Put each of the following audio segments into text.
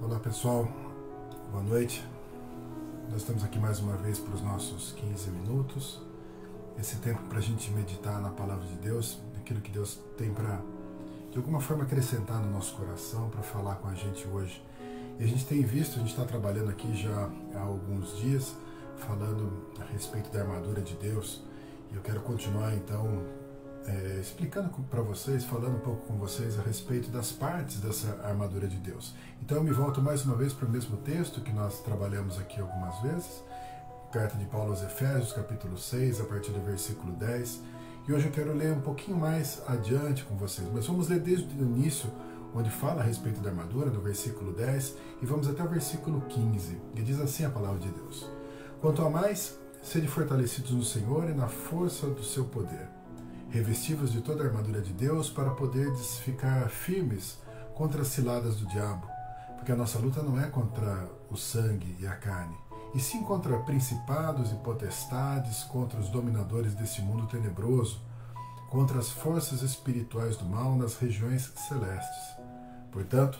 Olá pessoal, boa noite. Nós estamos aqui mais uma vez para os nossos 15 minutos. Esse tempo para a gente meditar na palavra de Deus, naquilo que Deus tem para, de alguma forma, acrescentar no nosso coração, para falar com a gente hoje. E a gente tem visto, a gente está trabalhando aqui já há alguns dias, falando a respeito da armadura de Deus. E eu quero continuar então é, explicando para vocês, falando um pouco com vocês a respeito das partes dessa armadura de Deus. Então eu me volto mais uma vez para o mesmo texto que nós trabalhamos aqui algumas vezes, carta de Paulo aos Efésios, capítulo 6, a partir do versículo 10. E hoje eu quero ler um pouquinho mais adiante com vocês, mas vamos ler desde o início, onde fala a respeito da armadura, no versículo 10, e vamos até o versículo 15, que diz assim a palavra de Deus: Quanto a mais, sede fortalecidos no Senhor e na força do seu poder revestivos de toda a armadura de Deus para poderes ficar firmes contra as ciladas do diabo, porque a nossa luta não é contra o sangue e a carne, e sim contra principados e potestades, contra os dominadores desse mundo tenebroso, contra as forças espirituais do mal nas regiões celestes. Portanto,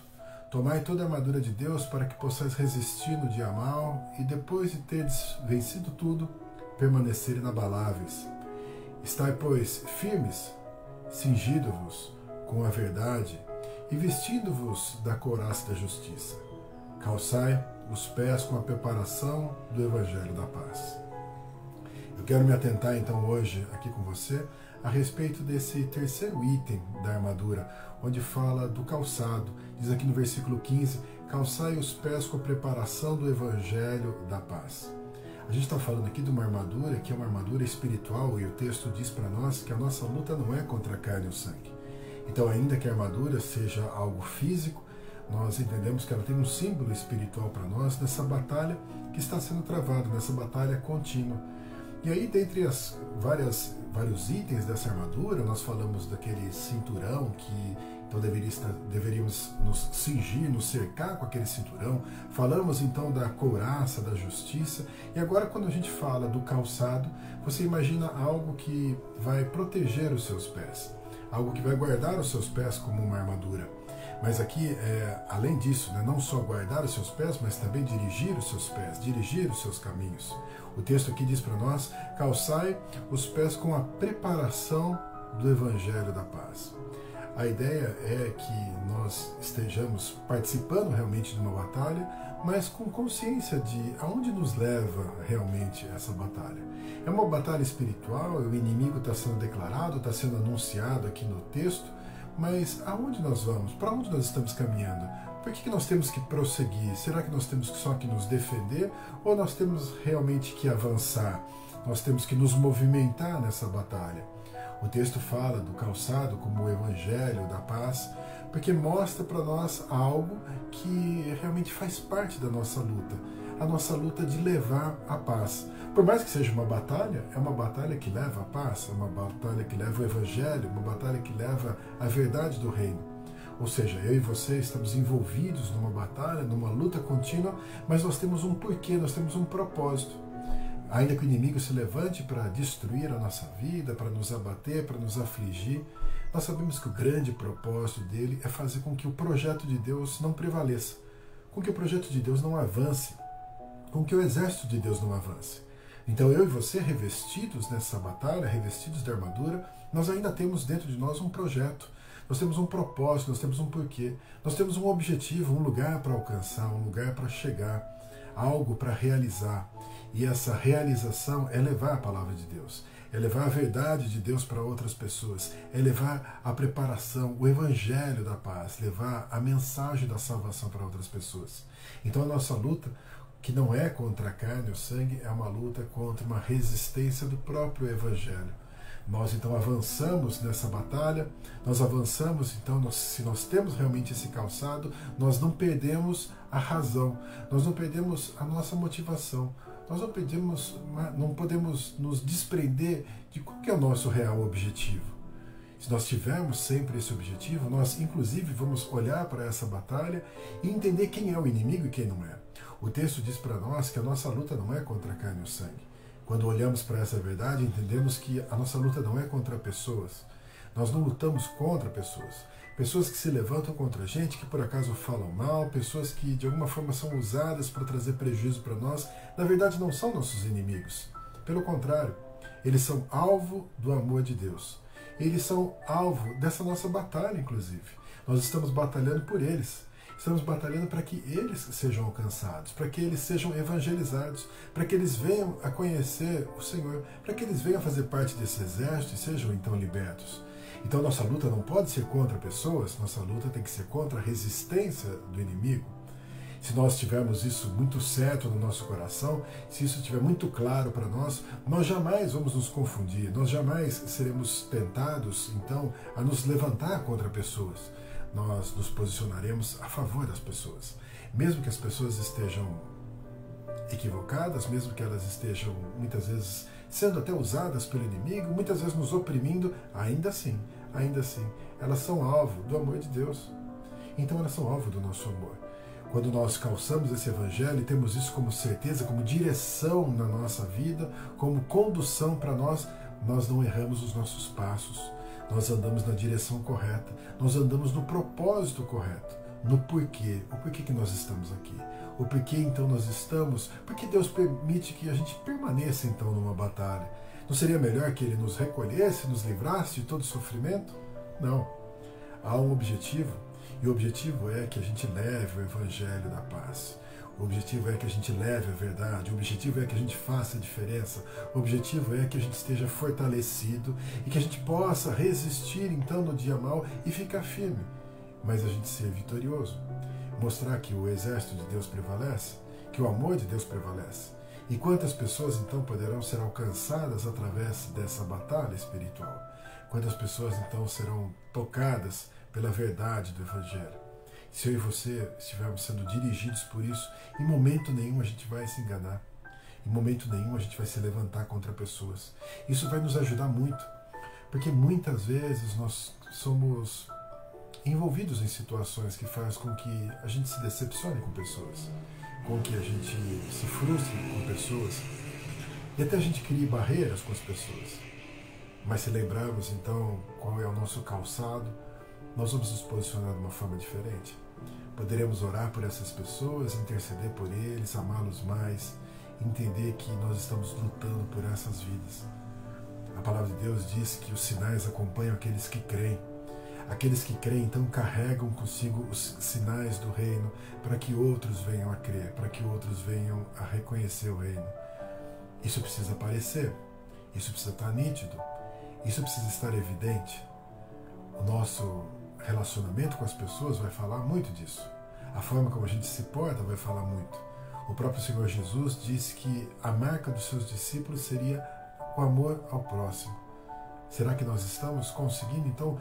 tomai toda a armadura de Deus para que possais resistir no dia mal e depois de teres vencido tudo, permanecer inabaláveis Estai, pois, firmes, cingido-vos com a verdade e vestindo-vos da couraça da justiça. Calçai os pés com a preparação do Evangelho da paz. Eu quero me atentar então hoje aqui com você a respeito desse terceiro item da armadura, onde fala do calçado. Diz aqui no versículo 15: calçai os pés com a preparação do Evangelho da paz. A gente está falando aqui de uma armadura que é uma armadura espiritual e o texto diz para nós que a nossa luta não é contra a carne e o sangue. Então, ainda que a armadura seja algo físico, nós entendemos que ela tem um símbolo espiritual para nós nessa batalha que está sendo travada, nessa batalha contínua. E aí, dentre as várias vários itens dessa armadura, nós falamos daquele cinturão que então deveríamos nos cingir, nos cercar com aquele cinturão. Falamos então da couraça, da justiça. E agora, quando a gente fala do calçado, você imagina algo que vai proteger os seus pés, algo que vai guardar os seus pés como uma armadura. Mas aqui, é, além disso, né, não só guardar os seus pés, mas também dirigir os seus pés, dirigir os seus caminhos. O texto aqui diz para nós: calçai os pés com a preparação do Evangelho da Paz. A ideia é que nós estejamos participando realmente de uma batalha, mas com consciência de aonde nos leva realmente essa batalha. É uma batalha espiritual, o inimigo está sendo declarado, está sendo anunciado aqui no texto, mas aonde nós vamos? Para onde nós estamos caminhando? Por que, que nós temos que prosseguir? Será que nós temos só que nos defender ou nós temos realmente que avançar? Nós temos que nos movimentar nessa batalha. O texto fala do calçado como o evangelho da paz, porque mostra para nós algo que realmente faz parte da nossa luta, a nossa luta de levar a paz. Por mais que seja uma batalha, é uma batalha que leva a paz, é uma batalha que leva o evangelho, uma batalha que leva a verdade do reino. Ou seja, eu e você estamos envolvidos numa batalha, numa luta contínua, mas nós temos um porquê, nós temos um propósito. Ainda que o inimigo se levante para destruir a nossa vida, para nos abater, para nos afligir, nós sabemos que o grande propósito dele é fazer com que o projeto de Deus não prevaleça, com que o projeto de Deus não avance, com que o exército de Deus não avance. Então eu e você, revestidos nessa batalha, revestidos de armadura, nós ainda temos dentro de nós um projeto, nós temos um propósito, nós temos um porquê, nós temos um objetivo, um lugar para alcançar, um lugar para chegar, algo para realizar. E essa realização é levar a palavra de Deus, é levar a verdade de Deus para outras pessoas, é levar a preparação, o evangelho da paz, levar a mensagem da salvação para outras pessoas. Então a nossa luta, que não é contra a carne ou sangue, é uma luta contra uma resistência do próprio evangelho. Nós então avançamos nessa batalha, nós avançamos, então, nós, se nós temos realmente esse calçado, nós não perdemos a razão, nós não perdemos a nossa motivação, nós não pedimos, não podemos nos desprender de qual é o nosso real objetivo. Se nós tivermos sempre esse objetivo, nós inclusive vamos olhar para essa batalha e entender quem é o inimigo e quem não é. O texto diz para nós que a nossa luta não é contra a carne e o sangue. Quando olhamos para essa verdade, entendemos que a nossa luta não é contra pessoas. Nós não lutamos contra pessoas. pessoas que se levantam contra a gente, que por acaso falam mal, pessoas que de alguma forma são usadas para trazer prejuízo para nós, na verdade não são nossos inimigos. Pelo contrário, eles são alvo do amor de Deus. Eles são alvo dessa nossa batalha, inclusive. Nós estamos batalhando por eles. Estamos batalhando para que eles sejam alcançados, para que eles sejam evangelizados, para que eles venham a conhecer o Senhor, para que eles venham a fazer parte desse exército e sejam então libertos. Então nossa luta não pode ser contra pessoas, nossa luta tem que ser contra a resistência do inimigo. Se nós tivermos isso muito certo no nosso coração, se isso estiver muito claro para nós, nós jamais vamos nos confundir, nós jamais seremos tentados, então, a nos levantar contra pessoas. Nós nos posicionaremos a favor das pessoas. Mesmo que as pessoas estejam equivocadas, mesmo que elas estejam muitas vezes sendo até usadas pelo inimigo, muitas vezes nos oprimindo, ainda assim, ainda assim, elas são alvo do amor de Deus. Então elas são alvo do nosso amor. Quando nós calçamos esse evangelho e temos isso como certeza, como direção na nossa vida, como condução para nós, nós não erramos os nossos passos. Nós andamos na direção correta, nós andamos no propósito correto, no porquê, o porquê que nós estamos aqui o porquê então nós estamos, porque Deus permite que a gente permaneça então numa batalha. Não seria melhor que Ele nos recolhesse, nos livrasse de todo sofrimento? Não. Há um objetivo, e o objetivo é que a gente leve o Evangelho da paz. O objetivo é que a gente leve a verdade, o objetivo é que a gente faça a diferença, o objetivo é que a gente esteja fortalecido e que a gente possa resistir então no dia mal e ficar firme, mas a gente ser vitorioso mostrar que o exército de Deus prevalece, que o amor de Deus prevalece. E quantas pessoas então poderão ser alcançadas através dessa batalha espiritual? Quantas pessoas então serão tocadas pela verdade do Evangelho? Se eu e você estivermos sendo dirigidos por isso, em momento nenhum a gente vai se enganar. Em momento nenhum a gente vai se levantar contra pessoas. Isso vai nos ajudar muito, porque muitas vezes nós somos envolvidos em situações que faz com que a gente se decepcione com pessoas, com que a gente se frustre com pessoas e até a gente crie barreiras com as pessoas. Mas se lembrarmos então qual é o nosso calçado, nós vamos nos posicionar de uma forma diferente. Poderemos orar por essas pessoas, interceder por eles, amá-los mais, entender que nós estamos lutando por essas vidas. A palavra de Deus diz que os sinais acompanham aqueles que creem. Aqueles que creem então carregam consigo os sinais do reino para que outros venham a crer, para que outros venham a reconhecer o reino. Isso precisa aparecer, isso precisa estar nítido, isso precisa estar evidente. O nosso relacionamento com as pessoas vai falar muito disso. A forma como a gente se porta vai falar muito. O próprio Senhor Jesus disse que a marca dos seus discípulos seria o amor ao próximo. Será que nós estamos conseguindo então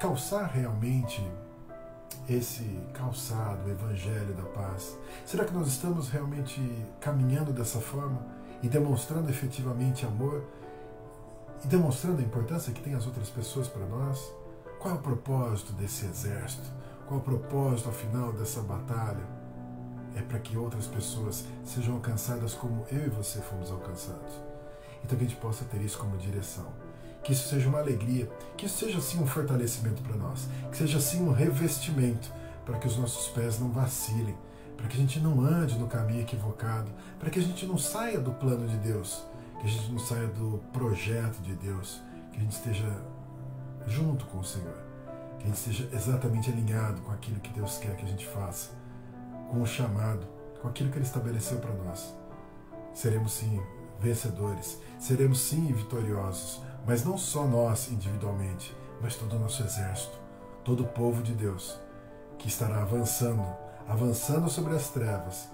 calçar realmente esse calçado, o Evangelho da Paz? Será que nós estamos realmente caminhando dessa forma e demonstrando efetivamente amor e demonstrando a importância que tem as outras pessoas para nós? Qual é o propósito desse exército? Qual é o propósito, afinal, dessa batalha? É para que outras pessoas sejam alcançadas como eu e você fomos alcançados. Então que a gente possa ter isso como direção. Que isso seja uma alegria, que isso seja assim um fortalecimento para nós, que seja assim um revestimento para que os nossos pés não vacilem, para que a gente não ande no caminho equivocado, para que a gente não saia do plano de Deus, que a gente não saia do projeto de Deus, que a gente esteja junto com o Senhor, que a gente esteja exatamente alinhado com aquilo que Deus quer que a gente faça, com o chamado, com aquilo que Ele estabeleceu para nós. Seremos sim vencedores, seremos sim vitoriosos, mas não só nós individualmente, mas todo o nosso exército, todo o povo de Deus, que estará avançando, avançando sobre as trevas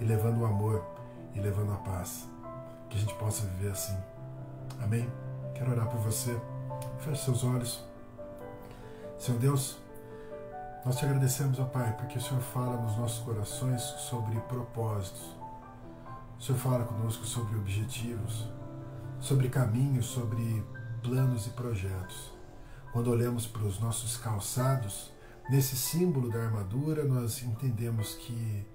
e levando o amor e levando a paz. Que a gente possa viver assim. Amém? Quero orar por você. Feche seus olhos. Senhor Deus, nós te agradecemos, ó Pai, porque o Senhor fala nos nossos corações sobre propósitos. O Senhor fala conosco sobre objetivos, sobre caminhos, sobre planos e projetos. Quando olhamos para os nossos calçados, nesse símbolo da armadura, nós entendemos que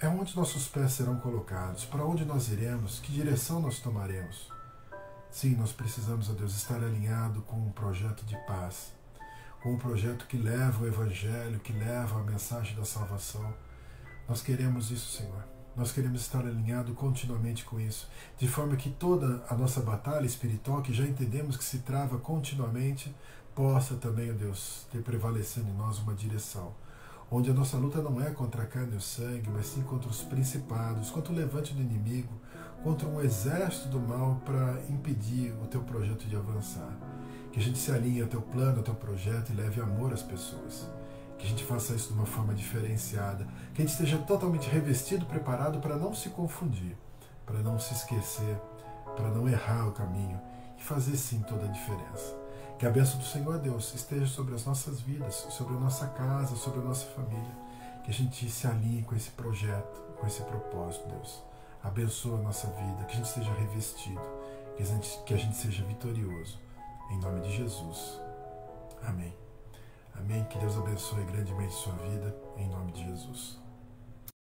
é onde nossos pés serão colocados, para onde nós iremos, que direção nós tomaremos. Sim, nós precisamos, a Deus, estar alinhado com um projeto de paz, com um projeto que leva o Evangelho, que leva a mensagem da salvação. Nós queremos isso, Senhor. Nós queremos estar alinhado continuamente com isso, de forma que toda a nossa batalha espiritual, que já entendemos que se trava continuamente, possa também, ó Deus, ter prevalecendo em nós uma direção, onde a nossa luta não é contra a carne e o sangue, mas sim contra os principados, contra o levante do inimigo, contra um exército do mal para impedir o teu projeto de avançar. Que a gente se alinhe ao teu plano, ao teu projeto e leve amor às pessoas que a gente faça isso de uma forma diferenciada, que a gente esteja totalmente revestido, preparado para não se confundir, para não se esquecer, para não errar o caminho e fazer sim toda a diferença. Que a bênção do Senhor Deus esteja sobre as nossas vidas, sobre a nossa casa, sobre a nossa família. Que a gente se alinhe com esse projeto, com esse propósito, Deus. Abençoa a nossa vida, que a gente esteja revestido, que a gente, que a gente seja vitorioso. Em nome de Jesus. Amém. Amém. Que Deus abençoe grandemente sua vida.